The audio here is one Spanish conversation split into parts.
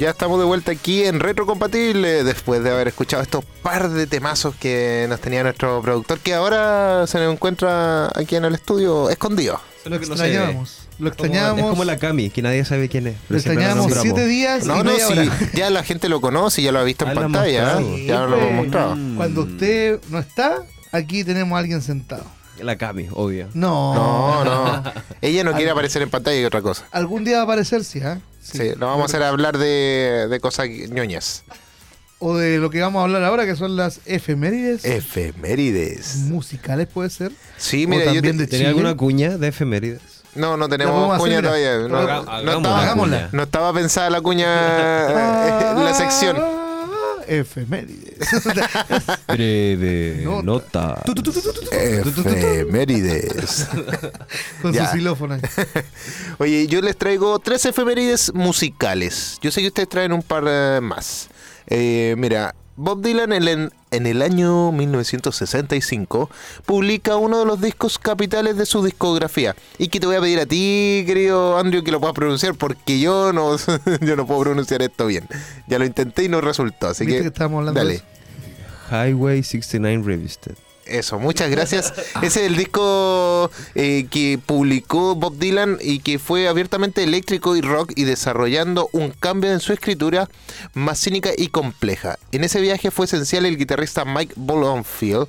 Ya estamos de vuelta aquí en Retrocompatible después de haber escuchado estos par de temazos que nos tenía nuestro productor que ahora se nos encuentra aquí en el estudio escondido. Lo que extrañábamos. Lo extrañábamos. Es como la Cami, que nadie sabe quién es. Lo extrañábamos siete días No, y no, hora. ya la gente lo conoce, ya lo ha visto en Ah, pantalla. ¿eh? ya lo hemos mostrado. Cuando usted no está, aquí tenemos a alguien sentado. La Cami, obvio. No. No, no. Ella no quiere aparecer en pantalla y otra cosa. Algún día va a aparecer, sí, ¿ah? Sí, lo vamos a hacer hablar de, de cosas ñoñas. O de lo que vamos a hablar ahora, que son las efemérides Efemérides. musicales, puede ser. Sí, mira, yo también te- de ¿Tenía alguna cuña de efemérides? No, no tenemos hacer, cuña todavía. No, no estaba, no estaba pensada la cuña en la sección. Ah, Efemérides. Breve Nota. Efemérides. Con su xilófono. Oye, yo les traigo tres efemérides musicales. Yo sé que ustedes traen un par eh, más. Eh, mira, Bob Dylan en en el año 1965 publica uno de los discos capitales de su discografía. Y que te voy a pedir a ti, querido Andrew, que lo puedas pronunciar porque yo no, yo no puedo pronunciar esto bien. Ya lo intenté y no resultó. Así ¿Viste que, hablando dale. Highway 69 Revisited. Eso, muchas gracias. Ese es el disco eh, que publicó Bob Dylan y que fue abiertamente eléctrico y rock y desarrollando un cambio en su escritura más cínica y compleja. En ese viaje fue esencial el guitarrista Mike Blomfield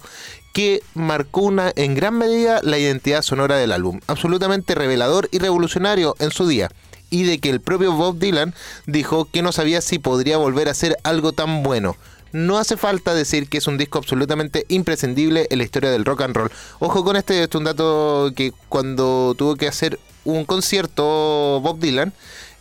que marcó una, en gran medida la identidad sonora del álbum, absolutamente revelador y revolucionario en su día, y de que el propio Bob Dylan dijo que no sabía si podría volver a hacer algo tan bueno. No hace falta decir que es un disco absolutamente imprescindible en la historia del rock and roll. Ojo con este, este es un dato que cuando tuvo que hacer un concierto Bob Dylan,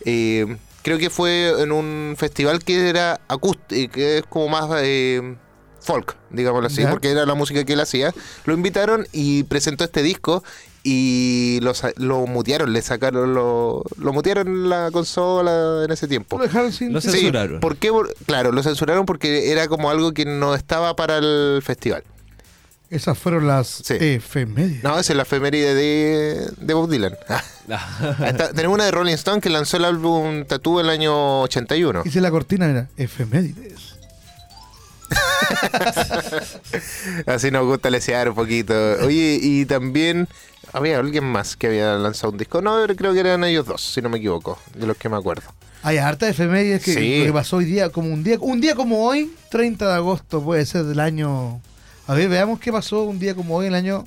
eh, creo que fue en un festival que era acústico, que es como más eh, folk, digámoslo así, Ya. porque era la música que él hacía. Lo invitaron y presentó este disco y lo, lo mutearon, le sacaron, lo, lo mutearon la consola en ese tiempo. Lo dejaron sin. Lo censuraron. ¿Por qué? Claro, lo censuraron porque era como algo que no estaba para el festival. Esas fueron las Sí. efemérides. No, esa es la efeméride de, de Bob Dylan. Está- tenemos una de Rolling Stone que lanzó el álbum Tattoo el año 81. Hice la cortina, mira. Efemérides. Así nos gusta lesear un poquito. Oye, y también había alguien más que había lanzado un disco. No, pero creo que eran ellos dos, si no me equivoco, de los que me acuerdo. Hay harta efemérides que, Sí. que pasó hoy día, como un día, un día como hoy, 30 de agosto puede ser del año. A ver, veamos qué pasó un día como hoy, el año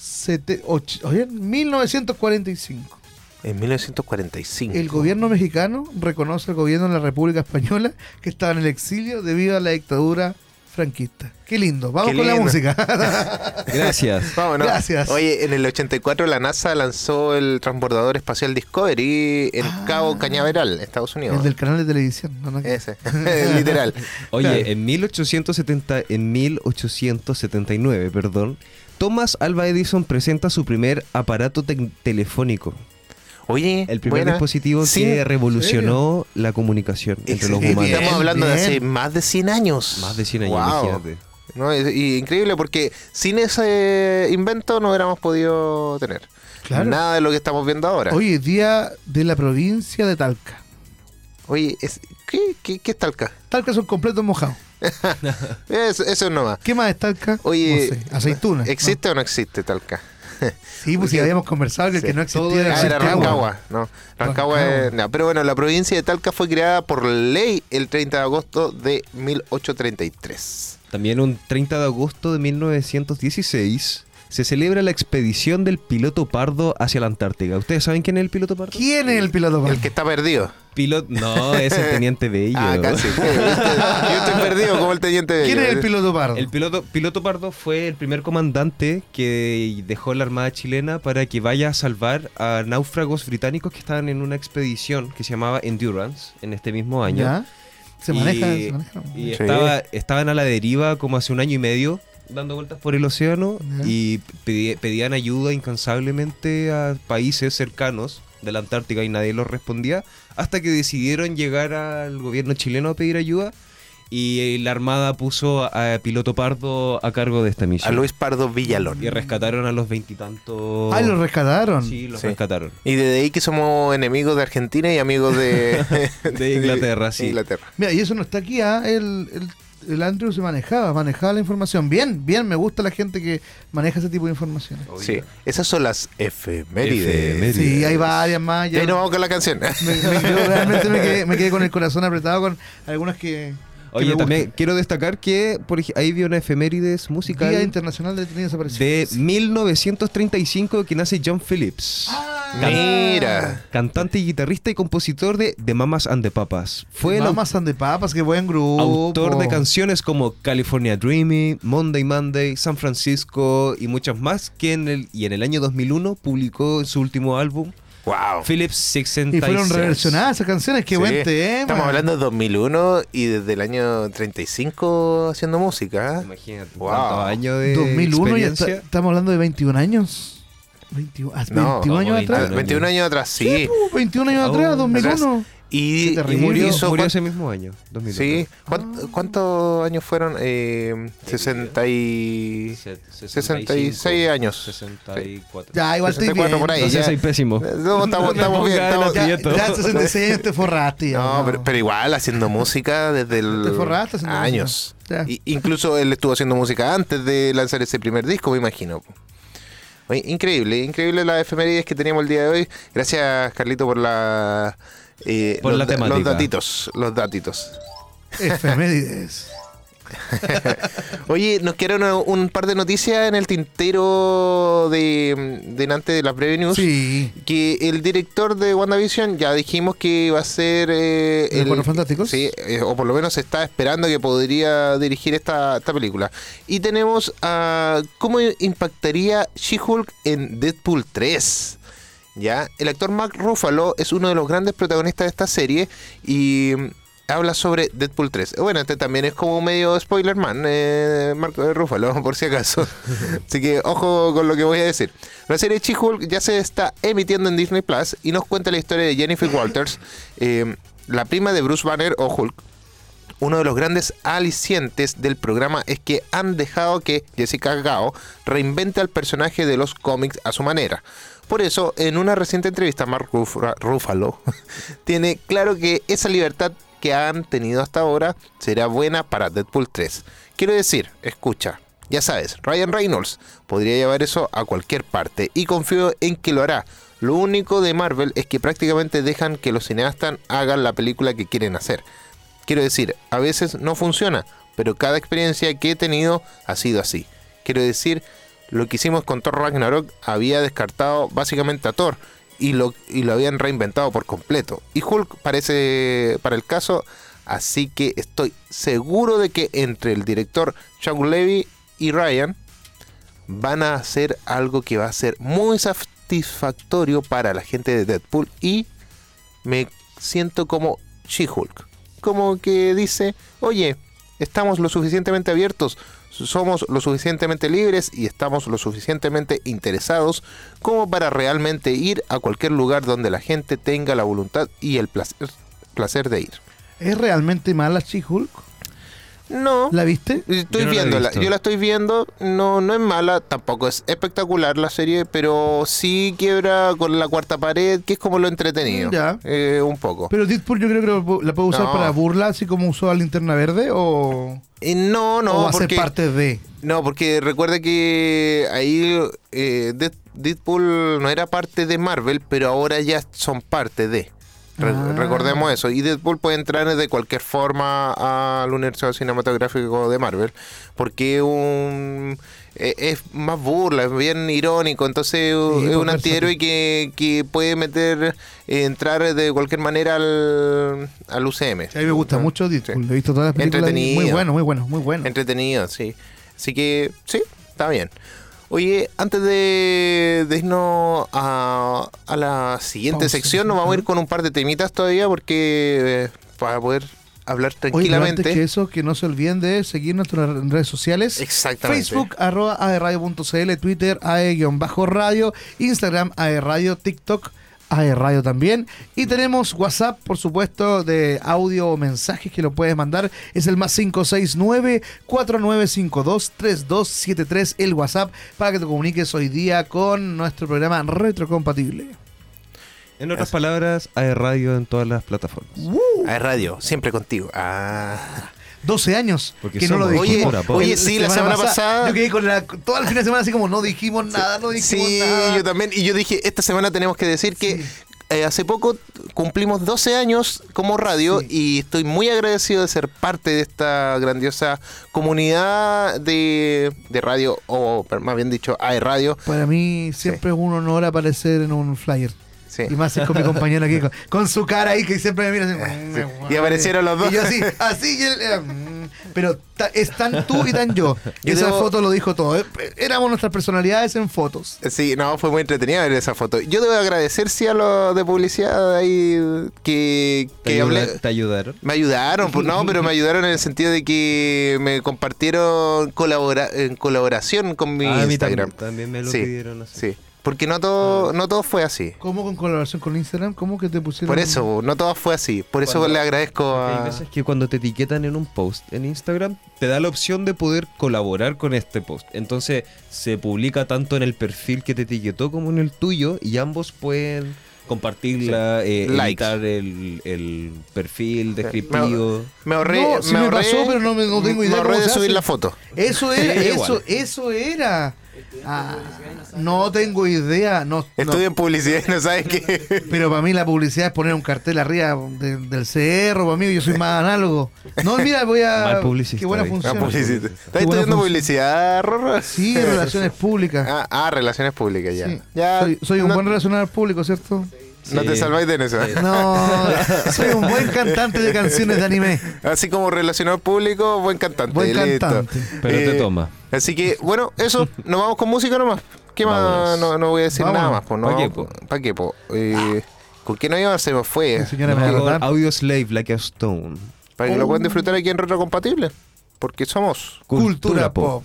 sete- och- oye, 1945. En 1945. El gobierno mexicano reconoce al gobierno de la República Española que estaba en el exilio debido a la dictadura franquista. Qué lindo. Vamos Qué con la música. Gracias. Vámonos. Gracias. Oye, en el 84 la NASA lanzó el transbordador espacial Discovery en Ah. Cabo Cañaveral, Estados Unidos. el del canal de televisión. No, no, Ese, literal. Oye, en 1870, en 1879, perdón, Thomas Alva Edison presenta su primer aparato telefónico, Oye, el primer buena. dispositivo Sí, que revolucionó la comunicación entre los humanos. Bien, Estamos hablando de hace más de 100 años. Más de 100 años, Wow. imagínate. No, es- y increíble porque sin ese invento no hubiéramos podido tener Claro. nada de lo que estamos viendo ahora. Hoy es día de la provincia de Talca. Oye, es- ¿qué, qué, qué es Talca? Talca son completos mojados. Eso, eso nomás. ¿Qué más es Talca? Oye, No sé, aceituna. ¿existe o no existe Talca? Sí, pues si habíamos conversado que el Sí. que no Todo existía era Ah, era Rancagua. Rancagua, no. Rancagua es- Rancagua. no, pero bueno, la provincia de Talca fue creada por ley el 30 de agosto de 1833. También un 30 de agosto de 1916 se celebra la expedición del piloto Pardo hacia la Antártica. ¿Ustedes saben quién es el piloto Pardo? ¿Quién es el piloto? El que está perdido. Piloto, no, es el teniente Bello. Ah, casi. Yo estoy perdido como el teniente de ¿Quién es el piloto pardo? El piloto, piloto Pardo fue el primer comandante que dejó la Armada chilena para que vaya a salvar a náufragos británicos que estaban en una expedición que se llamaba Endurance en este mismo año. ¿Ya? Se Y- maneja, se maneja. Y Sí. estaba, estaban a la deriva como hace un año y medio, dando vueltas por el océano Ya. y pedi- pedían ayuda incansablemente a países cercanos de la Antártica y nadie los respondía, hasta que decidieron llegar al gobierno chileno a pedir ayuda Y la Armada puso a Piloto Pardo a cargo de esta A misión. Luis Pardo Villalón. Y rescataron a los veintitantos. Ah, lo rescataron. Sí, los Sí. rescataron. Y desde ahí que somos enemigos de Argentina y amigos de, De Inglaterra, sí. Inglaterra. Mira, y eso no está aquí, ¿ah? El, el, el Andrew se manejaba, manejaba la información. Bien, bien, me gusta la gente que maneja ese tipo de información. Sí, esas son las efemérides. Efemérides. Sí, hay varias más. Y ya- ahí nos vamos con la canción. me, me quedo- realmente me quedé, me quedé con el corazón apretado con algunas que. Oye, también quiero destacar que por ahí vi una efemérides musical Día Internacional de Detenidos de Desaparecidos. 1935 que nace John Phillips. Ah, Mira. Cantante y guitarrista y compositor de The Mamas and the Papas. Fue Mamas and the Papas, qué buen grupo. autor de canciones como California Dreaming, Monday Monday, San Francisco y muchas más que en el, y en el año 2001 publicó su último álbum Wow. Phillips 66. Y fueron reversionadas esas canciones, qué Sí. buen tema. Estamos hablando de 2001 y desde el año 35 haciendo música. ¿eh? Imagínate, Wow. cuántos años de 2001 ya experiencia. está- estamos hablando de 21 años. 21, ah, No, 21 años como atrás. 21 Ah, 21 años atrás, sí. Uh, 21 años Oh, atrás, 2001. Y, y. Murió, hizo murió ese mismo año, 2001. Sí. ¿Cuánt- ¿Cuántos años fueron? Eh, 60 y... Se- 66 años. 64. Ya, igual estoy 64 bien. por ahí. No sé, ya. soy pésimo. No, estamos, estamos bien. estamos- Ya, ya 66 años te forraste. ya, No, pero, pero igual haciendo música desde el Te forraste haciendo años. Y- incluso él estuvo haciendo música antes de lanzar ese primer disco, me imagino. Oye, increíble, increíble las efemérides que teníamos el día de hoy. Gracias, Carlito, por la eh, Por los, la temática. los datitos, los datitos. Efemérides. Oye, nos quedaron un par de noticias en el tintero de, de antes de las breve news. Sí. Que el director de WandaVision ya dijimos que va a ser eh, ¿Los Cuatro Fantásticos? Sí, eh, o por lo menos se está esperando que podría dirigir esta, esta película. Y tenemos a cómo impactaría She-Hulk en Deadpool 3. ¿Ya? El actor Mark Ruffalo es uno de los grandes protagonistas de esta serie y mm, habla sobre Deadpool 3. Bueno, este también es como medio spoiler man, eh, Mark Ruffalo, por si acaso. Así que ojo con lo que voy a decir. La serie She-Hulk ya se está emitiendo en Disney Plus y nos cuenta la historia de Jennifer Walters, eh, la prima de Bruce Banner o Hulk. Uno de los grandes alicientes del programa es que han dejado que Jessica Gao reinvente al personaje de los cómics a su manera. Por eso, en una reciente entrevista, Mark Ruff- Ruffalo tiene claro que esa libertad que han tenido hasta ahora será buena para Deadpool 3. Quiero decir, escucha, ya sabes, Ryan Reynolds podría llevar eso a cualquier parte y confío en que lo hará. Lo único de Marvel es que prácticamente dejan que los cineastas hagan la película que quieren hacer. Quiero decir, a veces no funciona, pero cada experiencia que he tenido ha sido así. Quiero decir, lo que hicimos con Thor Ragnarok había descartado básicamente a Thor y lo, y lo habían reinventado por completo. Y Hulk parece para el caso, así que estoy seguro de que entre el director Chuck Levy y Ryan van a hacer algo que va a ser muy satisfactorio para la gente de Deadpool y me siento como She-Hulk. Como que dice, oye, estamos lo suficientemente abiertos, somos lo suficientemente libres y estamos lo suficientemente interesados como para realmente ir a cualquier lugar donde la gente tenga la voluntad y el placer, de ir. ¿Es realmente mala She-Hulk? No. ¿La viste? Estoy Yo no la viéndola, visto. yo la estoy viendo, no, no es mala, tampoco es espectacular la serie, pero sí quiebra con la cuarta pared, que es como lo entretenido. Ya. Eh, un poco. Pero Deadpool yo creo que la puede usar No. para burla, así como usó a Linterna Verde, o, Eh, no, o no, va a ser porque, parte de. no, porque recuerda que ahí eh, Dead- Deadpool no era parte de Marvel, pero ahora ya son parte de. Re- Ah. Recordemos eso. Y Deadpool puede entrar de cualquier forma al universo cinematográfico de Marvel. Porque un, eh, es más burla, es bien irónico. Entonces Sí, es un antihéroe que, que puede meter, entrar de cualquier manera al, al UCM. A mí me gusta Ah, mucho sí. He visto todas las películas. Entretenido. Muy bueno, muy bueno, muy bueno. Entretenido, sí. Así que sí, está bien. Oye, antes de, de irnos a, a la siguiente Pausa. sección, nos vamos a ir con un par de temitas todavía porque eh, para poder hablar Oye, tranquilamente. antes que eso, que no se olviden de seguirnos en nuestras redes sociales. Exactamente. Facebook, arroba aerradio.cl, Twitter, ae-radio, Instagram, aerradio, TikTok, AE Radio también. Y tenemos WhatsApp, por supuesto, de audio o mensajes que lo puedes mandar. Es el más 569-4952-3273, el WhatsApp, para que te comuniques hoy día con nuestro programa retrocompatible. En otras palabras, hay radio en todas las plataformas. A radio, siempre contigo. Ah. 12 años Porque que no lo dijimos. pop. Oye, sí, la semana pasada- Yo quedé con la, toda la fin de semana así como no dijimos nada, no dijimos Sí, nada. yo también. Y yo dije, esta semana tenemos que decir que Sí. eh, hace poco cumplimos 12 años como radio Sí. y estoy muy agradecido de ser parte de esta grandiosa comunidad de, de radio, o más bien dicho, AE Radio. Para mí siempre es un honor aparecer en un flyer. Sí. Y más es con mi compañero aquí, con, con su cara ahí que siempre me mira así. Sí. Y aparecieron los dos. Y yo así, así. y él era, mm. pero ta- es tan tú y tan yo. Yo Esa debo- foto lo dijo todo. Eh, Éramos nuestras personalidades en fotos. Sí, no, fue muy entretenida ver esa foto. Yo debo agradecer, sí, a los de publicidad ahí que, ¿Te, que ayuda- hablé. te ayudaron? Me ayudaron, pues no, pero me ayudaron en el sentido de que me compartieron colabora en colaboración con mi Ah, a mí Instagram. también, también me lo Sí, pidieron así. Sí, porque no todo, no todo fue así. ¿Cómo con colaboración con Instagram? ¿Cómo que te pusieron? Por eso, no todo fue así. Por eso Cuando- le agradezco a... Hay veces que cuando te etiquetan en un post en Instagram, te da la opción de poder colaborar con este post. Entonces se publica tanto en el perfil que te etiquetó como en el tuyo y ambos pueden compartirla, eh, Likes. editar el, el perfil descriptivo. Me ahorré, No, sí me ahorré- pasó, pero no me- no tengo idea Me ahorré cómo de se subir hace. la foto. Eso era, Sí, eso, igual. eso era. Ah, no tengo idea. No, no. Estudio en publicidad y no sabes qué. Pero para mí la publicidad es poner un cartel arriba de- del cerro, para mí yo soy más análogo. No, mira, voy a... Mal publicista Qué buena. Ah, función. publicidad. Qué ¿Estás buena estudiando publicidad, Rorro? Sí, relaciones públicas. Ah, ah, relaciones públicas, ya. Sí. ya soy, soy un no, buen relacionador público, ¿cierto? No te Sí. salváis de eso. No, soy un buen cantante de canciones de anime. Así como relacionador público, buen cantante. Buen listo. cantante. Pero te Eh, toma. Así que, bueno, eso, nos vamos con música nomás. ¿Qué más? No, no voy a decir nada más. Pues, no, ¿Pa' qué, po? ¿Para qué, po? Eh, ¿Con qué no iba? Se me fue. Sí, señora, rotar. Audio Slave Like a Stone. Para que lo puedan disfrutar aquí en Retro Compatible. Porque somos. Cultura pop.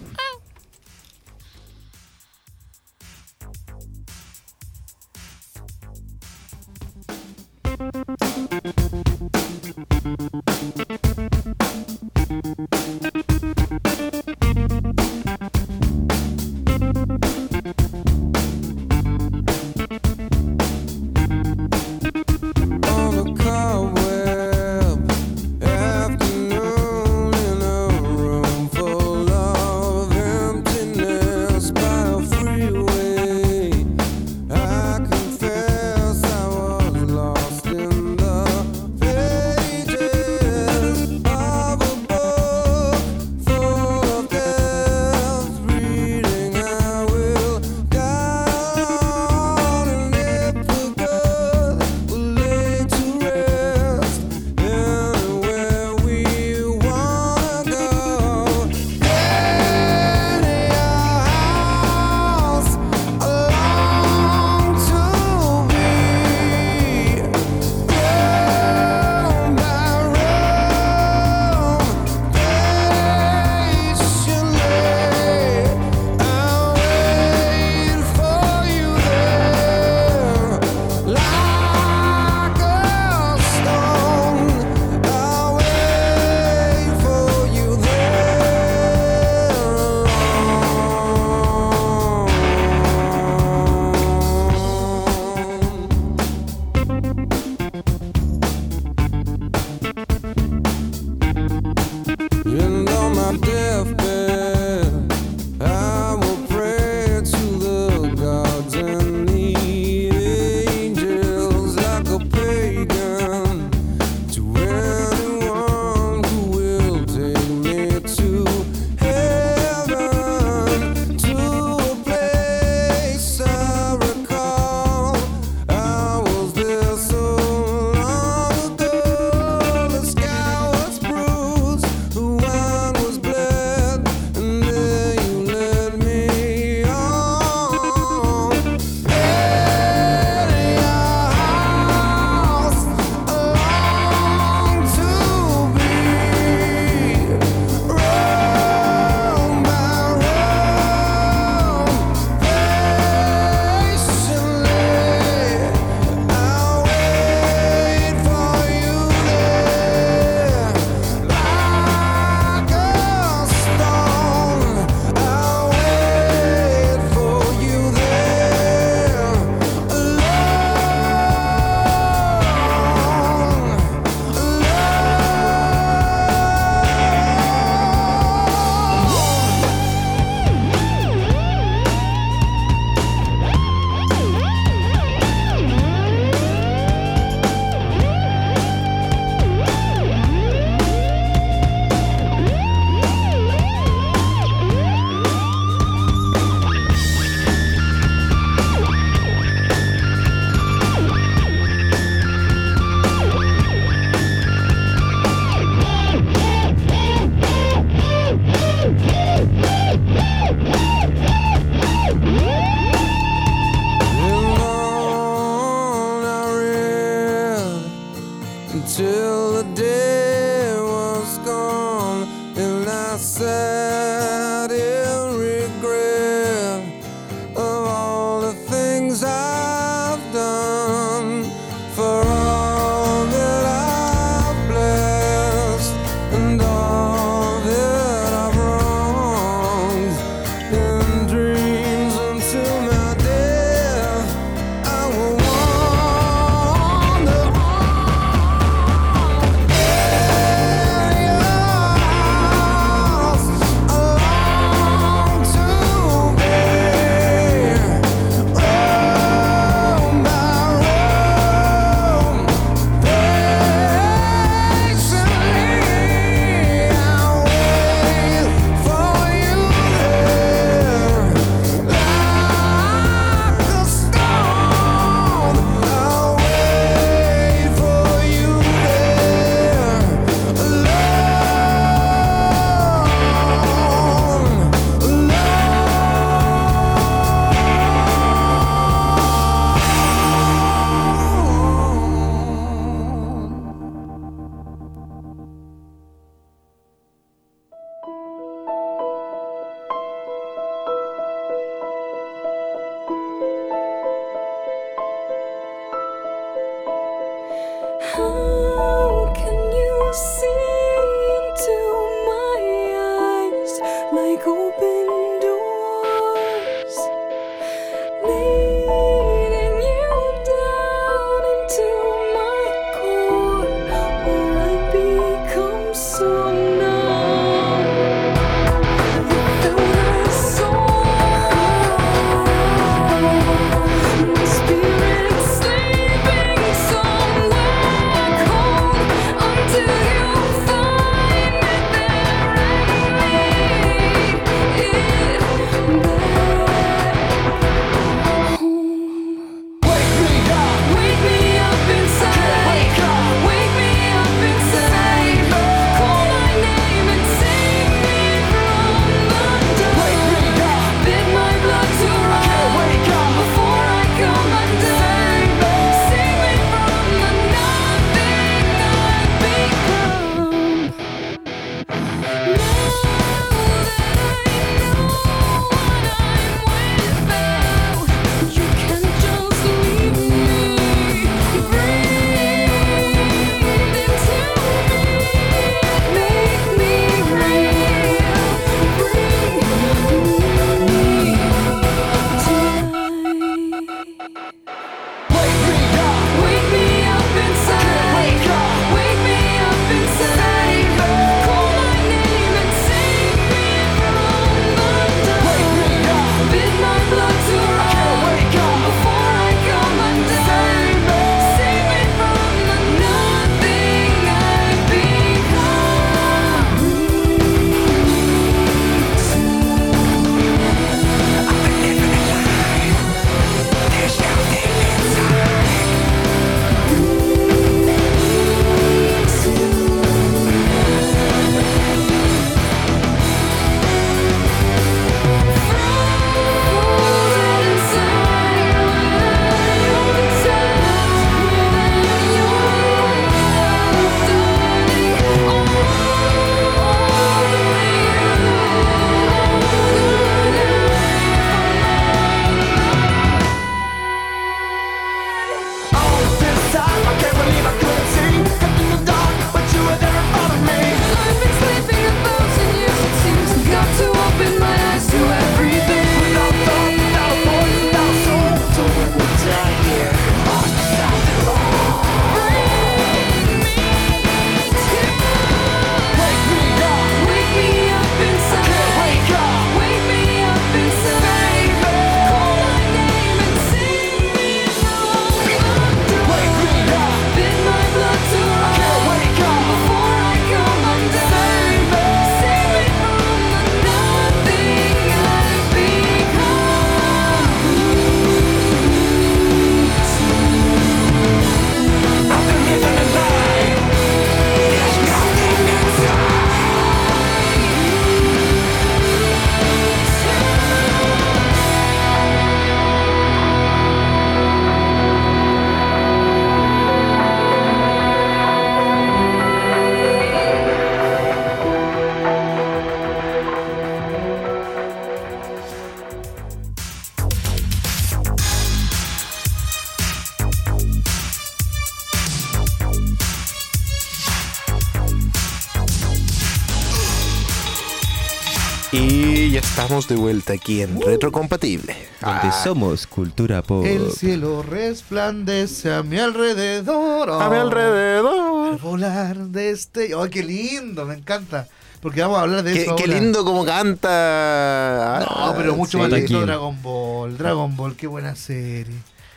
Estamos de vuelta aquí en Retrocompatible. Donde Ah, somos cultura pop. El cielo resplandece a mi alrededor. a mi Al alrededor. volar de este. ¡Ay, qué lindo! Me encanta. Porque vamos a hablar de Qué, eso. qué ahora. lindo como canta. No, pero mucho Sí. más lindo. Dragon Ball. Dragon Ball, qué buena serie.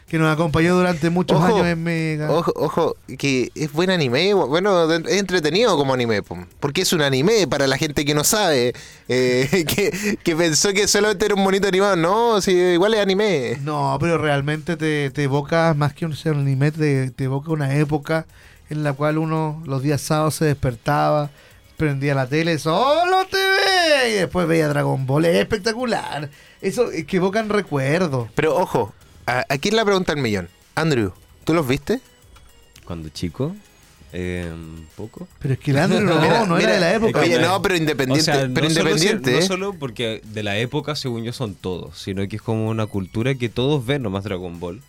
Que nos acompañó durante muchos Ojo, años en Mega. Ojo, ojo, que es buen anime, bueno, es entretenido como anime, po, porque es un anime para la gente que no sabe, eh, que, que pensó que solamente era un bonito animado, no, si igual es anime. No, pero realmente te, te evoca, más que un ser un anime, te, te evoca una época en la cual uno los días sábados se despertaba, prendía la tele, solo TV, y después veía Dragon Ball. Es espectacular. Eso es que evocan recuerdos. Pero ojo, aquí es la pregunta del millón. Andrew, ¿tú los viste? Cuando chico, eh, poco. Pero es que el Andrew no, no mira, era de la época. Oye, no, pero independiente, O sea, pero no solo independiente. ¿eh? no solo porque de la época, según yo, son todos, sino que es como una cultura que todos ven nomás Dragon Ball.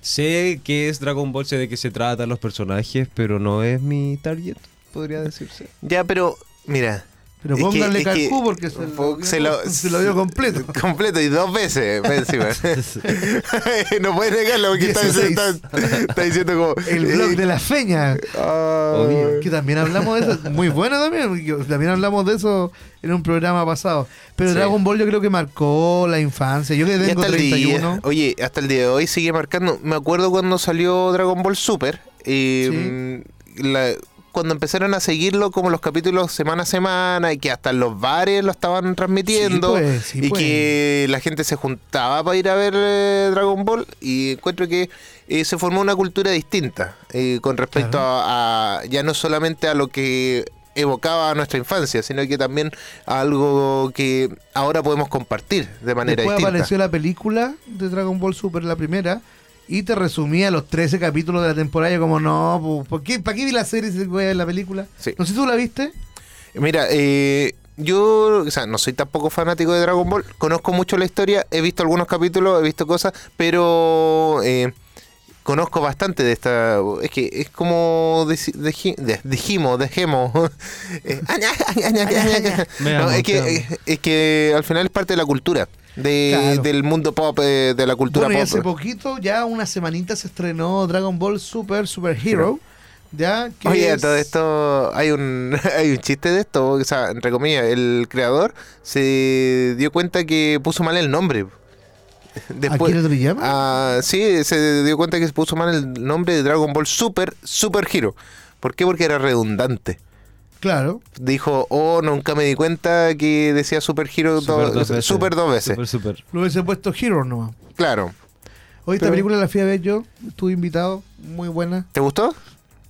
Sé que es Dragon Ball, sé de qué se tratan los personajes, pero no es mi target, podría decirse. Ya, pero mira. Pero es que- pónganle es que- porque se, po- lo, se lo- se lo vio completo. Completo y dos veces encima. no puedes negarlo porque está, 16. está- está diciendo como. El blog de la feña. Ah. Que también hablamos de eso. Muy bueno también. También hablamos de eso en un programa pasado. Pero Sí. Dragon Ball yo creo que marcó la infancia. Yo que tengo hasta el 31. día, oye, hasta el día de hoy sigue marcando. Me acuerdo cuando salió Dragon Ball Super. eh, la- cuando empezaron a seguirlo como los capítulos semana a semana y que hasta en los bares lo estaban transmitiendo Sí, pues, sí, y pues. que la gente se juntaba para ir a ver eh, Dragon Ball y encuentro que eh, se formó una cultura distinta eh, con respecto Claro. a, a- ya no solamente a lo que evocaba a nuestra infancia, sino que también a algo que ahora podemos compartir de manera Después distinta. apareció la película de Dragon Ball Super, la primera. Y te resumía los 13 capítulos de la temporada. Y como, no, ¿por qué, ¿para qué vi la serie si voy a ver la película? Sí. No sé si tú la viste. Mira, eh, yo o sea, no soy tampoco fanático de Dragon Ball, conozco mucho la historia, he visto algunos capítulos, he visto cosas, pero eh, conozco bastante de esta... Es que es como deci- deji- de- dijimos, dejemos... Eh, no, es, que, es que al final es parte de la cultura, de- Claro. del mundo pop, eh, de la cultura Bueno, y pop. hace poquito, ya una semanita se estrenó Dragon Ball Super Super Hero. Ya, Oye, es- todo esto, hay un, hay un chiste de esto, o sea, entre comillas, el creador se dio cuenta que puso mal el nombre. ¿A quién le llama? Ah, sí, se dio cuenta que se puso mal el nombre de Dragon Ball Super, Super Hero. ¿Por qué? Porque era redundante. Claro. Dijo, oh, nunca me di cuenta que decía Super Hero Super do- dos veces. Super dos veces. Super, super. Lo hubiese puesto Hero nomás. Claro. Hoy esta Pero- película la fui a ver yo. Estuve invitado. Muy buena. ¿Te gustó?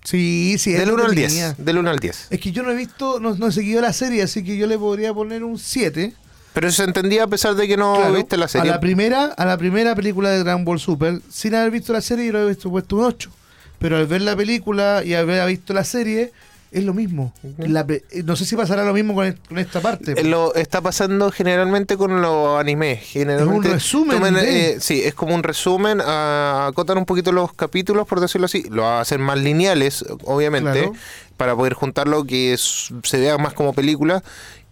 Sí, sí. es Del 1 al entretenida. 10. Del 1 al 10. Es que yo no he visto, no, no he seguido la serie, así que yo le podría poner un 7. Pero se entendía a pesar de que no Claro, viste la serie. A la primera, a la primera película de Dragon Ball Super, sin haber visto la serie, yo le he puesto un 8. Pero al ver la película y haber visto la serie, es lo mismo. La pe- eh, no sé si pasará lo mismo con, con esta parte. Eh, Lo está pasando generalmente con los animes. Generalmente resumen de- eh, sí, es como un resumen. ah, acotan un poquito los capítulos, por decirlo así. Lo hacen más lineales, obviamente, Claro. para poder juntarlo que es- se vea más como película.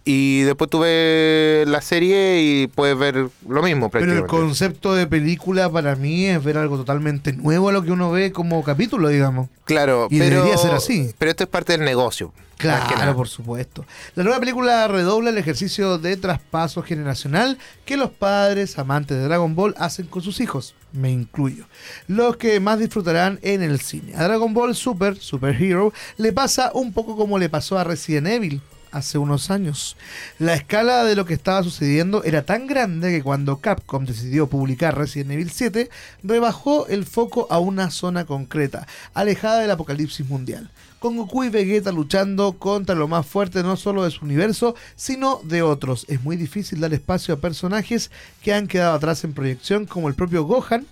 Y después tú ves la serie y puedes ver lo mismo Pero el prácticamente. concepto de película para mí es ver algo totalmente nuevo a lo que uno ve como capítulo, digamos. Claro, y pero, debería ser así. Pero esto es parte del negocio. Claro, por supuesto. La nueva película redobla el ejercicio de traspaso generacional que los padres amantes de Dragon Ball hacen con sus hijos, me incluyo, los que más disfrutarán en el cine. A Dragon Ball Super, Super Hero, le pasa un poco como le pasó a Resident Evil hace unos años. La escala de lo que estaba sucediendo era tan grande que cuando Capcom decidió publicar Resident Evil 7, rebajó el foco a una zona concreta, alejada del apocalipsis mundial con Goku y Vegeta luchando contra lo más fuerte no solo de su universo, sino de otros. Es muy difícil dar espacio a personajes que han quedado atrás en proyección, como el propio Gohan,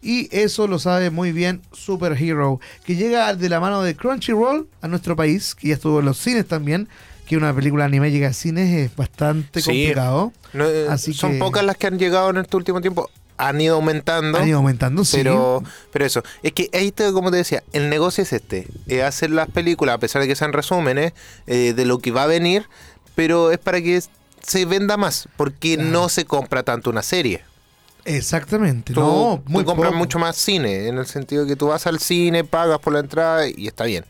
y eso lo sabe muy bien Super Hero, que llega de la mano de Crunchyroll a nuestro país, que ya estuvo en los cines también, que una película anime llega a cines es bastante Sí. complicado. No, eh, Así son que- pocas las que han llegado en este último tiempo. Han ido aumentando. Han ido aumentando, sí. Pero, pero eso, es que ahí, te, como te decía, el negocio es este, es hacer las películas, a pesar de que sean resúmenes, eh, de lo que va a venir, pero es para que se venda más, porque no se compra tanto una serie. Exactamente. Tú, no, tú muy compras poco. mucho más cine, en el sentido que tú vas al cine, pagas por la entrada y está bien.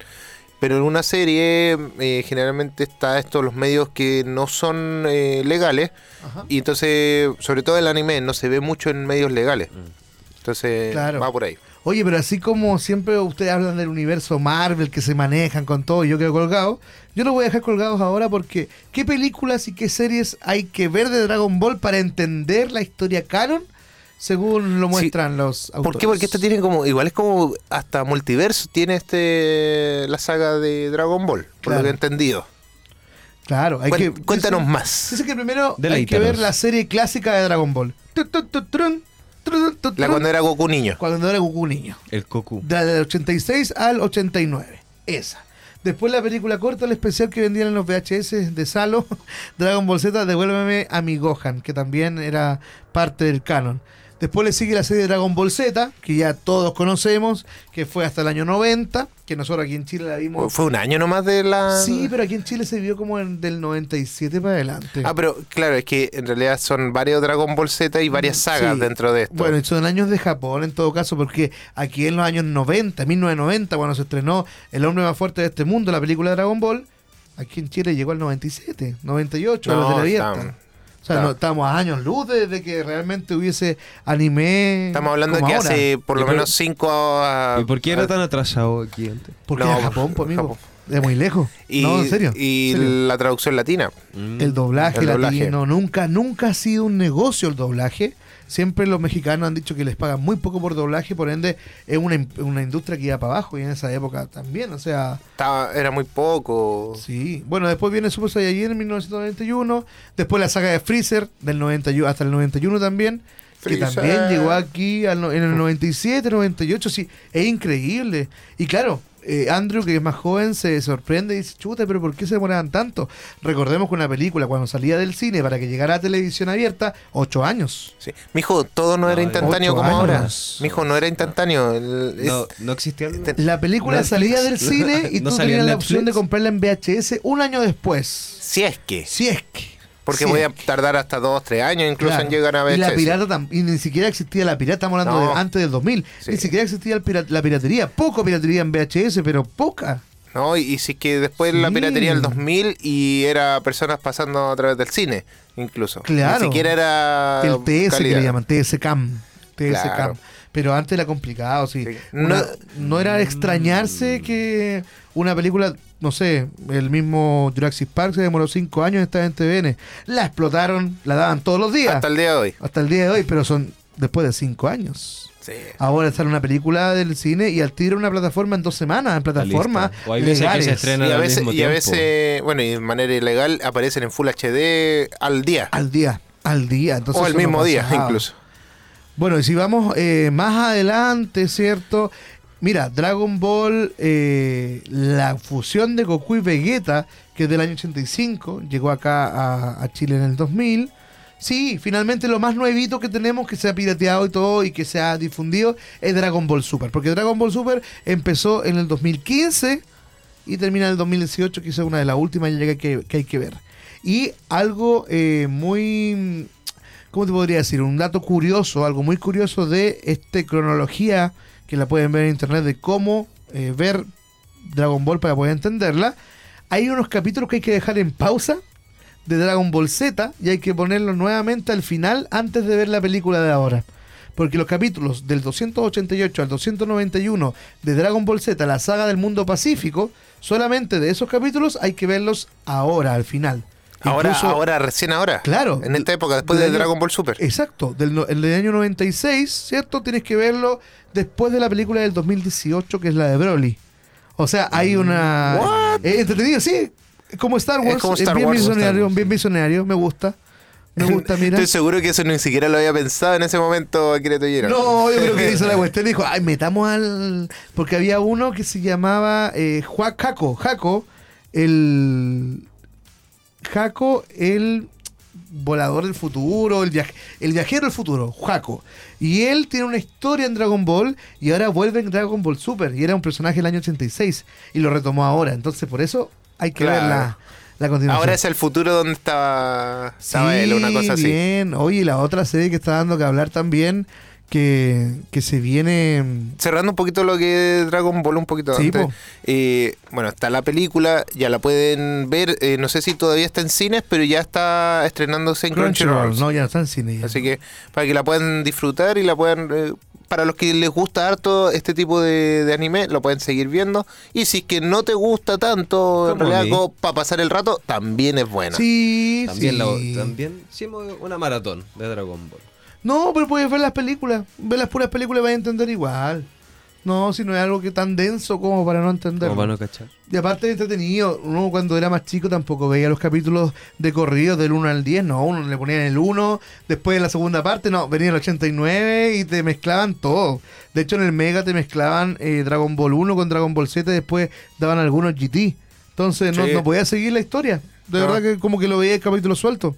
Pero en una serie eh, generalmente está esto, los medios que no son eh, legales, Ajá. y entonces, sobre todo el anime, no se ve mucho en medios legales. Entonces, Claro. va por ahí. Oye, pero así como siempre ustedes hablan del universo Marvel que se manejan con todo y yo quedo colgado, yo lo voy a dejar colgados ahora porque ¿qué películas y qué series hay que ver de Dragon Ball para entender la historia canon según lo Sí. muestran los autores? ¿Por qué? Porque esta tiene como, igual es como hasta multiverso, tiene este la saga de Dragon Ball, por Claro. lo que he entendido. Claro, hay que... cuéntanos dice- más. Dice que primero hay que ver la serie clásica de Dragon Ball. Tu, tu, tu, trun, trun, tu, La cuando era Goku niño. cuando era Goku niño. El Goku. De- Del 86 al 89. Esa. Después la película corta, el especial que vendían en los VHS de Salo, Dragon Ball Z, Devuélveme a mi Gohan, que también era parte del canon. Después le sigue la serie de Dragon Ball Z, que ya todos conocemos, que fue hasta el año 90, que nosotros aquí en Chile la vimos. Fue un año nomás de la... Sí, pero aquí en Chile se vio como en, del 97 para adelante. Ah, pero claro, es que en realidad son varios Dragon Ball Z y varias sagas Sí. dentro de esto. Bueno, son años de Japón en todo caso, porque aquí en los años 90, 1990, cuando se estrenó El hombre más fuerte de este mundo, la película de Dragon Ball, aquí en Chile llegó al 97, 98, No, la sea, no, estamos a años luz desde que realmente hubiese anime. Estamos hablando de que ahora. hace por ¿Y lo por- menos cinco... ¿Y por qué era tan atrasado aquí antes? Porque No, era Japón, pues, amigo. Japón. De muy lejos. Y, no, en serio. Y en serio. la traducción latina. El doblaje El doblaje. latino nunca, nunca ha sido un negocio el doblaje. Siempre los mexicanos han dicho que les pagan muy poco por doblaje, por ende es una, una industria que iba para abajo y en esa época también, o sea, Estaba, era muy poco. sí. Bueno, después viene Super Saiyajin en 1991, después la saga de Freezer del 91 hasta el 91 también, que también llegó aquí al en el 97, 98, sí, es increíble. Y claro, eh, Andrew, que es más joven, se sorprende y dice, chuta, pero ¿por qué se demoraban tanto? Recordemos que una película cuando salía del cine para que llegara a televisión abierta, ocho años. Sí. Mijo, todo no era instantáneo como ahora. Mijo, no era instantáneo. Es- No, no existía el- Te- La película Netflix. salía del cine y ¿No tú tenías en la opción de comprarla en VHS un año después. Si es que. Si es que. Porque voy a tardar hasta dos, tres años incluso Claro. en llegar a Y la pirata y ni siquiera existía la pirata, estamos hablando No. de antes del 2000. Sí. Ni siquiera existía el la piratería. Poco piratería en VHS, pero poca. ¿no? Y, y sí que después la piratería del 2000 y era personas pasando a través del cine, incluso. Claro. Ni siquiera era. el TS que le llaman, TS Cam. TS Claro. Cam. Pero antes era complicado, sí. Sí. Una- No- no era extrañarse que una película, no sé, el mismo Jurassic Park se demoró cinco años en estar en TVN. La explotaron, la daban todos los días. Hasta el día de hoy. hasta el día de hoy, pero son después de cinco años. Sí. Ahora sale una película del cine y al tiro una plataforma en dos semanas, en plataforma O hay veces que legales. se estrena Y a al veces, mismo y a tiempo. veces, bueno, y de manera ilegal aparecen en Full HD al día. al día, al día. Entonces o no mismo día, incluso. Bueno, y si vamos eh, más adelante, ¿cierto? Mira, Dragon Ball, eh, la fusión de Goku y Vegeta, que es del año 85, llegó acá a, Chile en el 2000. Sí, finalmente lo más nuevito que tenemos que se ha pirateado y todo y que se ha difundido es Dragon Ball Super. Porque Dragon Ball Super empezó en el 2015 y termina en el 2018, que es una de las últimas que hay que ver. Y algo eh, muy, ¿cómo te podría decir? Un dato curioso, algo muy curioso de esta cronología que la pueden ver en internet de cómo eh, ver Dragon Ball para poder entenderla. Hay unos capítulos que hay que dejar en pausa de Dragon Ball Z y hay que ponerlos nuevamente al final antes de ver la película de ahora. Porque los capítulos del 288 al 291 de Dragon Ball Z, la saga del mundo pacífico, solamente de esos capítulos hay que verlos ahora, al final. Ahora, Incluso- ahora, recién ahora. Claro. En esta época, después Del de Dragon Ball Super. Exacto, del, el del año 96, ¿cierto? Tienes que verlo después de la película del 2018, que es la de Broly. O sea, hay una... What? Eh, entretenido, sí. Como Star Es Wars, como es Star bien Wars. visionario, Star Wars, bien visionario, me gusta. Me gusta, mira. Estoy seguro que eso ni siquiera lo había pensado en ese momento, Akira Toyero. No, yo creo que hizo la cuestión y dijo, ay, metamos al... Porque había uno que se llamaba eh, Juan Jaco, Jaco, el... Jaco, el volador del futuro, el, el viajero del futuro, Jaco. Y él tiene una historia en Dragon Ball y ahora vuelve en Dragon Ball Super. Y era un personaje del año 86 y lo retomó ahora. Entonces por eso hay que Claro. ver la, la continuación. Ahora es el futuro donde estaba, estaba él, una cosa así. bien. Oye, la otra serie que está dando que hablar también, que, que se viene... Cerrando un poquito lo que es Dragon Ball, un poquito Sí, antes. po. eh, bueno, está la película, ya la pueden ver. eh, no sé si todavía está en cines, pero ya está estrenándose en Crunchyroll. Crunchyroll. No, ya está en cine. ya. Así que para que la puedan disfrutar y la puedan. eh, para los que les gusta harto este tipo de, de anime, lo pueden seguir viendo. Y si es que no te gusta tanto, en realidad, para pasar el rato, también es buena. Sí, También, sí. la- también hicimos una maratón de Dragon Ball. No, pero puedes ver las películas. Ver las puras películas y vas a entender igual. No, si no es algo que tan denso como para no entenderlo. Como para no cachar. Y aparte de entretenido, uno cuando era más chico tampoco veía los capítulos de corrido del 1 al 10, no, uno le ponían el 1, después en la segunda parte, no, venía el 89 y te mezclaban todo. De hecho en el Mega te mezclaban eh, Dragon Ball 1 con Dragon Ball Z, después daban algunos GT. Entonces no, Sí. no podía seguir la historia. De No. verdad que como que lo veía el capítulo suelto.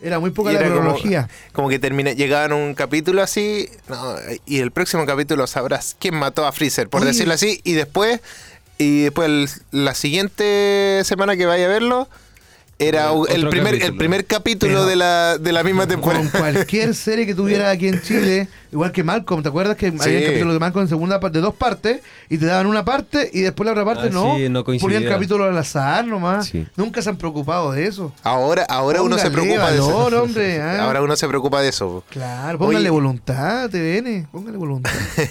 Era muy poca Y la era como- cronología. Como que termina, llegaban un capítulo así, no, y el próximo capítulo sabrás quién mató a Freezer, por Oye. decirlo así, y después, y después el- la siguiente semana que vaya a verlo, era Otro el primer, el capítulo. primer capítulo Pero- de la, de la misma temporada. Con cualquier serie que tuviera aquí en Chile, igual que Malcolm, ¿te acuerdas que había capítulos de Malcolm en segunda parte, de dos partes, y te daban una parte y después la otra parte Ah, no? sí, no coincidía. Ponían capítulos al azar nomás. Sí. Nunca se han preocupado de eso. Ahora, ahora uno se preocupa de eso. hombre, ah. Ahora uno se preocupa de eso. Claro, póngale Oye. voluntad, TVN, póngale voluntad.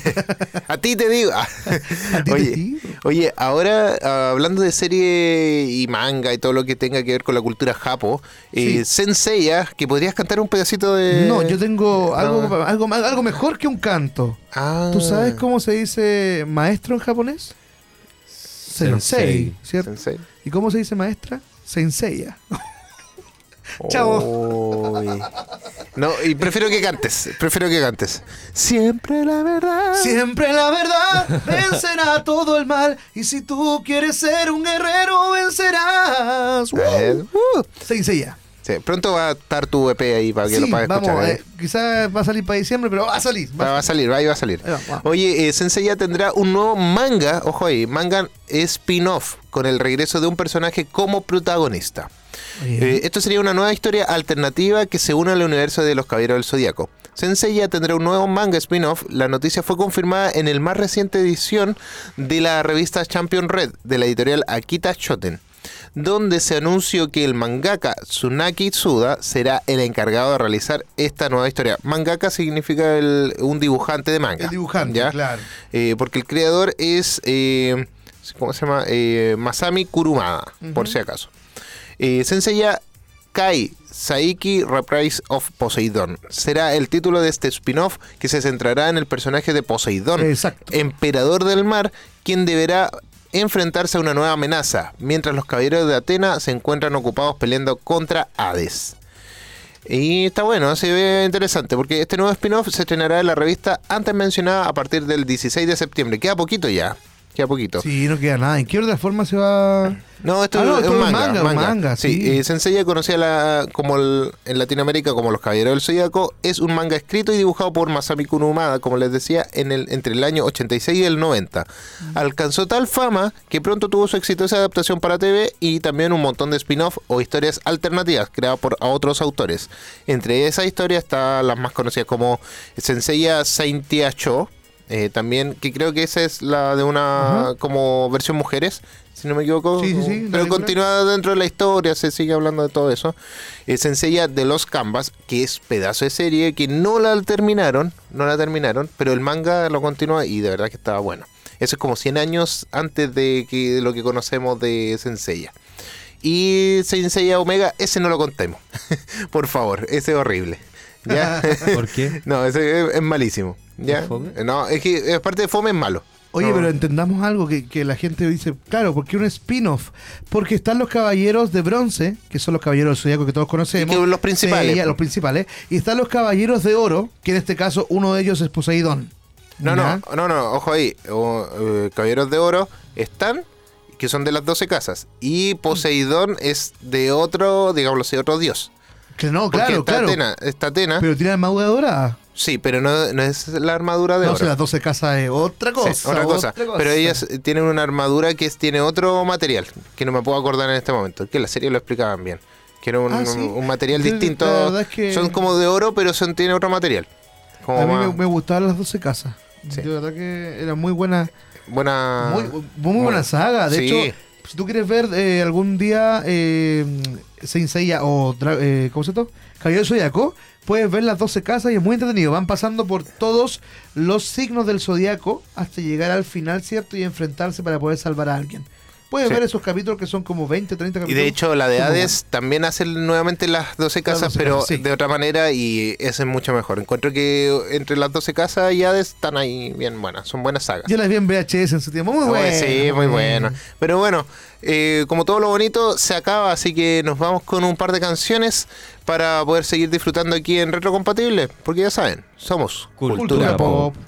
A ti te digo. ti te oye, digo. oye, ahora ah, hablando de serie y manga y todo lo que tenga que ver con la cultura japo, eh, Senseiya, que podrías cantar un pedacito de. No, yo tengo algo, No. algo, más- algo mejor que un canto. Ah. ¿Tú sabes cómo se dice maestro en japonés? Sensei, Sensei. ¿cierto? Sensei. ¿Y cómo se dice maestra? Senseiya. Chao. No, y prefiero que cantes. Prefiero que cantes. Siempre la verdad. Siempre la verdad vencerá todo el mal. Y si tú quieres ser un guerrero, vencerás. ¡Uh! uh. Senseiya. Sí, pronto va a estar tu EP ahí para que Sí, lo puedas vamos, escuchar. ¿eh? eh, quizás va a salir para diciembre, pero va a salir. va a Va, va a salir, va, ahí va a salir. Ahí va, va. Oye, eh, Sensei ya tendrá un nuevo manga, ojo ahí, manga spin-off, con el regreso de un personaje como protagonista. Eh, esto sería una nueva historia alternativa que se une al universo de los Caballeros del Zodíaco. Sensei ya tendrá un nuevo manga spin-off. La noticia fue confirmada en el más reciente edición de la revista Champion Red de la editorial Akita Shoten, donde se anunció que el mangaka Tsunaki Tsuda será el encargado de realizar esta nueva historia. Mangaka significa el- un dibujante de manga. el dibujante, ¿ya? claro. Eh, porque el creador es, eh, ¿cómo se llama? Eh, Masami Kurumada, por si acaso. Eh, Senseiya Kai Saiki Reprise of Poseidon será el título de este spin-off que se centrará en el personaje de Poseidón, Exacto. emperador del mar, quien deberá enfrentarse a una nueva amenaza, mientras los caballeros de Atena se encuentran ocupados peleando contra Hades. Y está bueno, se ve interesante, porque este nuevo spin-off se estrenará en la revista antes mencionada a partir del 16 de septiembre. Queda poquito ya, queda poquito. Sí, no queda nada. ¿En qué otra forma se va...? No, esto Ah, no, es un manga. manga, un manga, sí. sí. eh, Senseiya conocía la, como el- en Latinoamérica como Los Caballeros del Zodíaco. Es un manga escrito y dibujado por Masami Kurumada, como les decía, en el, entre el año 86 y el 90. Mm. Alcanzó tal fama que pronto tuvo su exitosa adaptación para TV y también un montón de spin-off o historias alternativas creadas por a otros autores. Entre esas historias están las más conocidas como Senseiya Saintia Cho. Eh, también, que creo que esa es la de una Ajá. como versión mujeres, si no me equivoco. Sí, sí, sí, Pero película. continúa dentro de la historia, se sigue hablando de todo eso. Eh, Senseiya de los Canvas, que es pedazo de serie, que no la terminaron, no la terminaron, pero el manga lo continúa y de verdad que estaba bueno. Eso es como 100 años antes de, que, de lo que conocemos de Senseiya. Y Senseiya Omega, ese no lo contemos. Por favor, ese es horrible. ¿Ya? ¿Por qué? no, ese es, es malísimo. ¿Ya? ¿Es fome? No, es que aparte de fome es malo. Oye, No. pero entendamos algo que, que la gente dice, claro, porque un spin-off, porque están los caballeros de bronce, que son los caballeros del zodiaco que todos conocemos, Y que los principales. Seiya, los principales, y están los caballeros de oro, que en este caso uno de ellos es Poseidón. No, ¿Ya? no, no, no, ojo ahí. O, eh, Caballeros de Oro están, que son de las 12 casas. Y Poseidón es de otro, digámoslo así, otro dios. Que no, Porque claro, está claro. Atena, está Atena. Pero tiene armadura dorada. Sí, pero no, no es la armadura de No, oro. las 12 casas es otra Sí, cosa. otra cosa. Pero ellas tienen una armadura que tiene otro material, que no me puedo acordar en este momento, que en la serie lo explicaban bien. Que era un, Ah, ¿sí? un material distinto. la verdad es que- Son como de oro, pero son tiene otro material. Como A mí me, más- me gustaban las 12 casas. Sí. De verdad que era muy buena, buena. muy, muy buena saga. De hecho, si tú quieres ver eh, algún día eh, Saint Seiya o eh, ¿cómo se llama? Caballero Zodiaco, puedes ver las 12 casas y es muy entretenido. Van pasando por todos los signos del zodiaco hasta llegar al final, ¿cierto? Y enfrentarse para poder salvar a alguien. Puedes Sí. ver esos capítulos que son como 20, 30 Y capítulos. de hecho, la de Hades también hace nuevamente las 12 casas, 12 pero casas, sí. de otra manera y ese es mucho mejor. Encuentro que entre las 12 casas y Hades están ahí bien buenas, son buenas sagas. Yo las vi en VHS en su tiempo. Muy Ah, bueno. Sí, muy bueno. Pero bueno, eh, como todo lo bonito se acaba, así que nos vamos con un par de canciones para poder seguir disfrutando aquí en Retrocompatible, porque ya saben, somos Cultura Cultura pop. pop.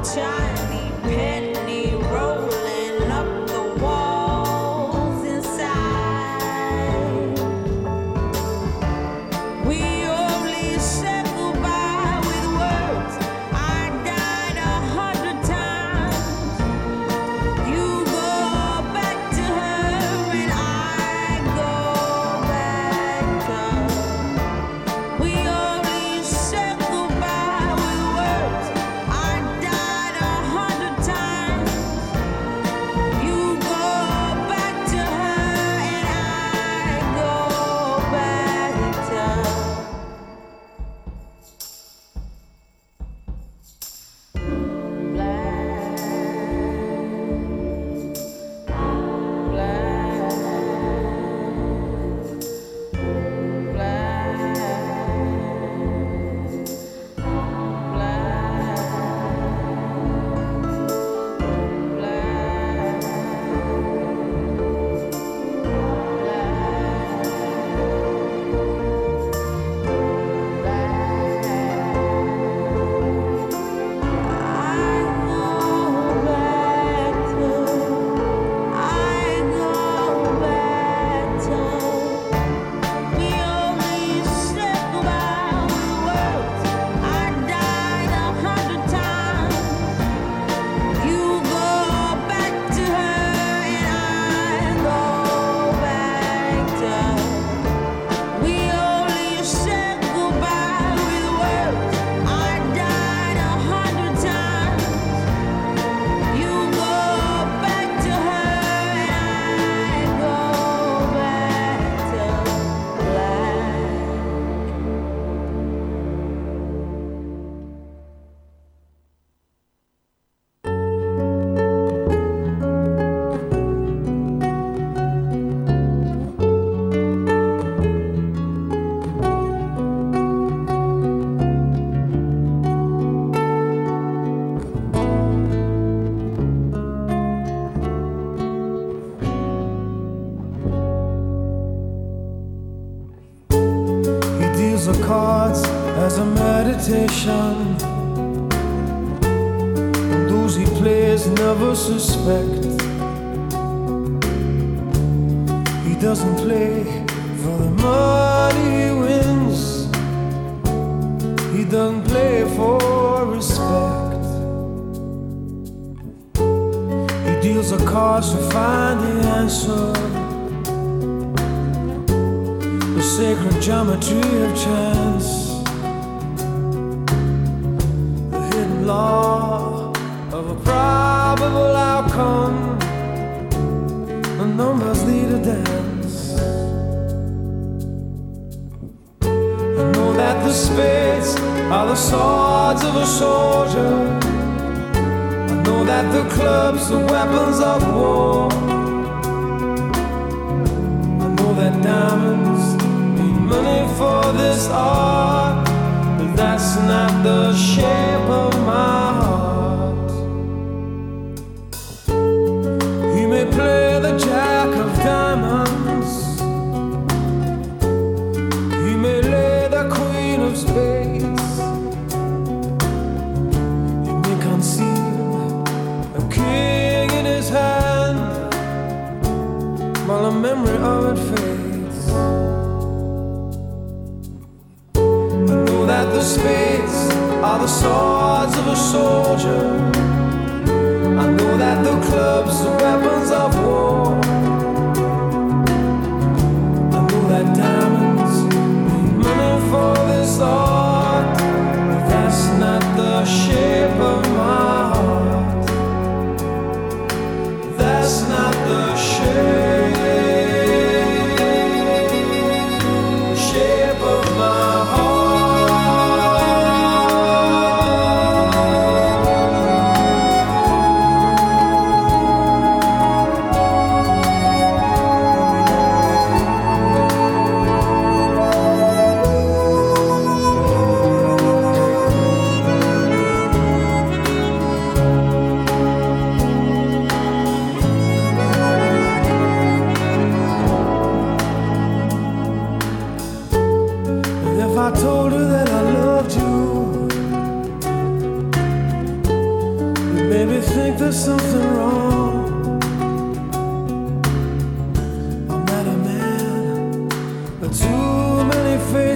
I'm a the shade.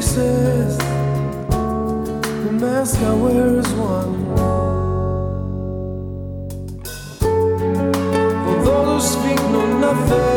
faces. The mask I wear is one. For those who speak, no nothing.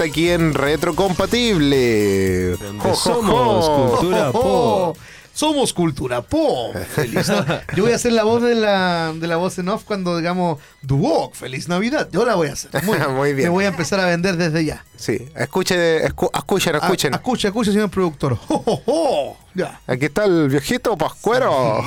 está aquí en Retrocompatible. Donde jo, somos jo, jo, cultura pop. Somos cultura pop. Feliz Navidad. Yo voy a hacer la voz de la, de la voz en off cuando digamos Duoc, feliz Navidad. Yo la voy a hacer. Muy, Muy bien. Me voy a empezar a vender desde ya. Sí, escuchen, escu escuchen, ah, escuchen. Escuchen, escuchen, señor productor. ¡Oh, oh, oh! Ya. Aquí está el viejito Pascuero.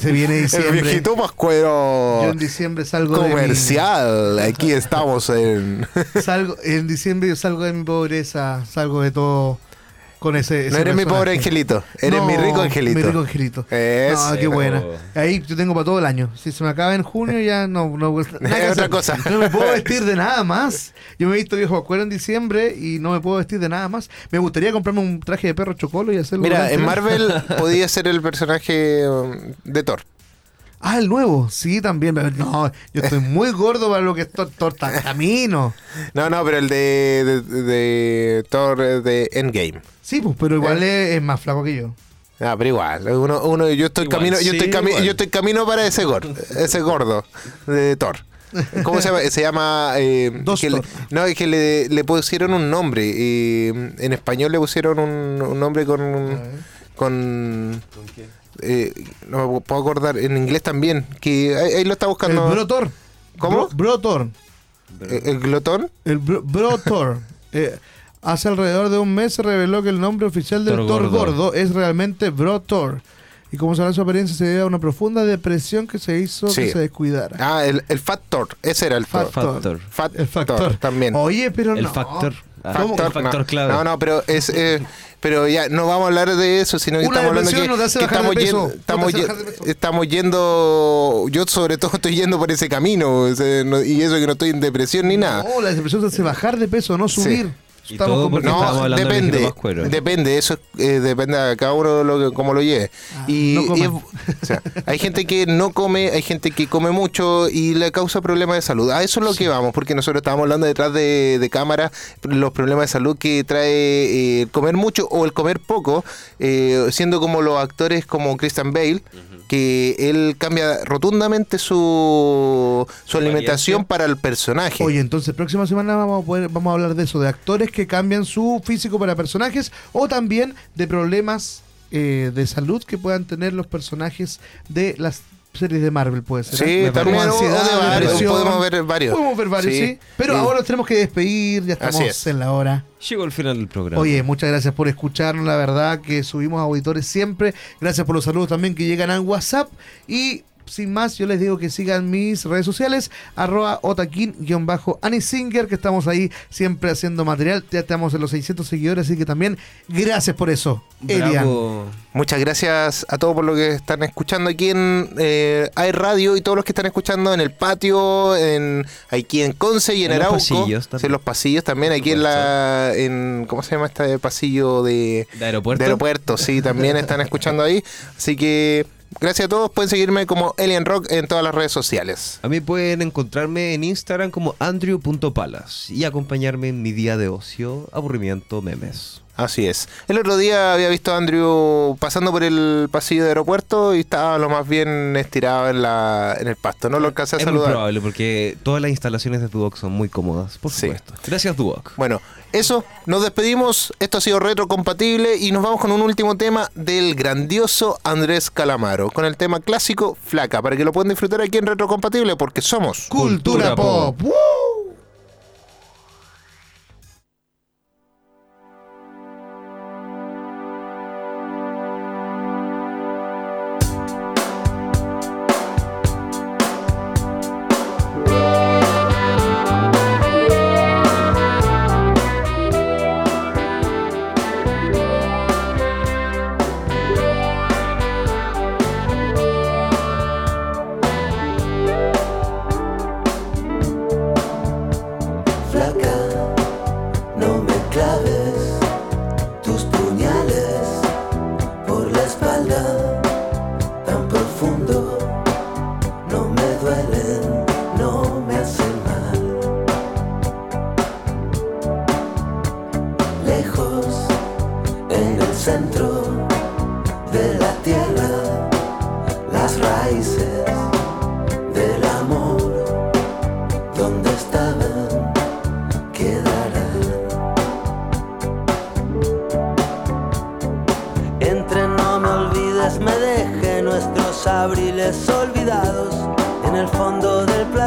Se viene diciembre. El viejito Pascuero. Yo en diciembre salgo comercial. De mi... Aquí estamos en. salgo, en diciembre yo salgo de mi pobreza, salgo de todo con ese. No eres mi pobre angelito, eres mi rico angelito. Mi rico angelito. Eso. No, qué buena. Ahí yo tengo para todo el año. Si se me acaba en junio, ya no. no Es otra cosa. No me puedo vestir de nada más. Yo me he visto viejo acuerdo en diciembre y no me puedo vestir de nada más. Me gustaría comprarme un traje de perro chocolo y hacerlo. Mira, en el- Marvel podía ser el personaje um, de Thor. Ah, el nuevo. Sí, también. pero No, yo estoy muy gordo para lo que es Thor, Thor tan camino. No, no, pero el de, de, de Thor eh, de Endgame. Sí, pues, pero igual es, es más flaco que yo. Ah, pero igual, uno, uno, yo estoy Igual, camino, yo estoy cami- igual. yo estoy camino para ese gordo, ese gordo de Thor. ¿Cómo se llama? Se llama eh, Dos que le- Thor. no, es que le, le pusieron un nombre. eh, en español le pusieron un, un nombre con con eh, no me puedo acordar. En inglés también. Que ahí, ahí lo está buscando. El Bro Thor. ¿Cómo? Bro, Bro Thor. Eh, el glotón. El Bro, Bro Thor. Eh, hace alrededor de un mes se reveló que el nombre oficial del Thor gordo. gordo. es realmente Bro Thor. Y como en su apariencia, se debe a una profunda depresión que se hizo Sí. que se descuidara. Ah, el, el Fat Thor. Ese era el. Factor. El factor. Thor también. Oye, pero El no. factor. Ah, Factor, el factor no. clave. No, no, pero es eh, pero ya no vamos a hablar de eso, sino que Una estamos hablando que, estamos, yendo, estamos, yendo, yo sobre todo estoy yendo por ese camino, o sea, no- y eso que no estoy en depresión ni nada. No, la depresión te hace bajar de peso, no Sí. Todo de depende, depende, eso eh, depende de cada uno lo que, cómo lo lleve. Ah, y, no coman. y es- o sea, hay gente que no come, hay gente que come mucho y le causa problemas de salud. A eso es lo que vamos, porque nosotros estábamos hablando detrás de, de cámara, los problemas de salud que trae eh, el comer mucho o el comer poco, eh, siendo como los actores como Christian Bale, que él cambia rotundamente su, su alimentación para el personaje. Oye, entonces próxima semana vamos a poder, vamos a hablar de eso, de actores que cambian su físico para personajes o también de problemas eh, de salud que puedan tener los personajes de las series de Marvel, puede ser. Sí, ¿eh? también, Como o- o de varios, podemos ver varios. Podemos ver varios, sí. Sí. Pero Sí. ahora nos tenemos que despedir, ya estamos es. en la hora. Llegó el final del programa. Oye, muchas gracias por escucharnos, la verdad que subimos auditores siempre. Gracias por los saludos también que llegan al WhatsApp. Y sin más, yo les digo que sigan mis redes sociales, arroba otaquín-anisinger, que estamos ahí siempre haciendo material. Ya estamos en los 600 seguidores, así que también gracias por eso, Elian. Muchas gracias a todos por lo que están escuchando aquí en eh, Hay Radio y todos los que están escuchando en el patio, en aquí en Conce y en, En los Arauco. pasillos también. En los pasillos también, aquí en la en ¿cómo se llama este pasillo de ¿De aeropuerto? de aeropuerto? Sí, también están escuchando ahí. Así que gracias a todos, pueden seguirme como Alien Rock en todas las redes sociales. A mí pueden encontrarme en Instagram como andrew.palas y acompañarme en mi día de ocio, aburrimiento, memes. Así es. El otro día había visto a Andrew pasando por el pasillo de aeropuerto y estaba lo más bien estirado en la en el pasto. No lo alcancé a Es muy saludar. probable porque todas las instalaciones de Duoc son muy cómodas, por Sí. supuesto. Gracias Duoc. Bueno, eso, nos despedimos. Esto ha sido retrocompatible y nos vamos con un último tema del grandioso Andrés Calamaro, con el tema clásico Flaca, para que lo puedan disfrutar aquí en Retrocompatible, porque somos. Cultura, Cultura Pop. Pop.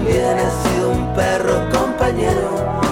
también he sido un perro compañero.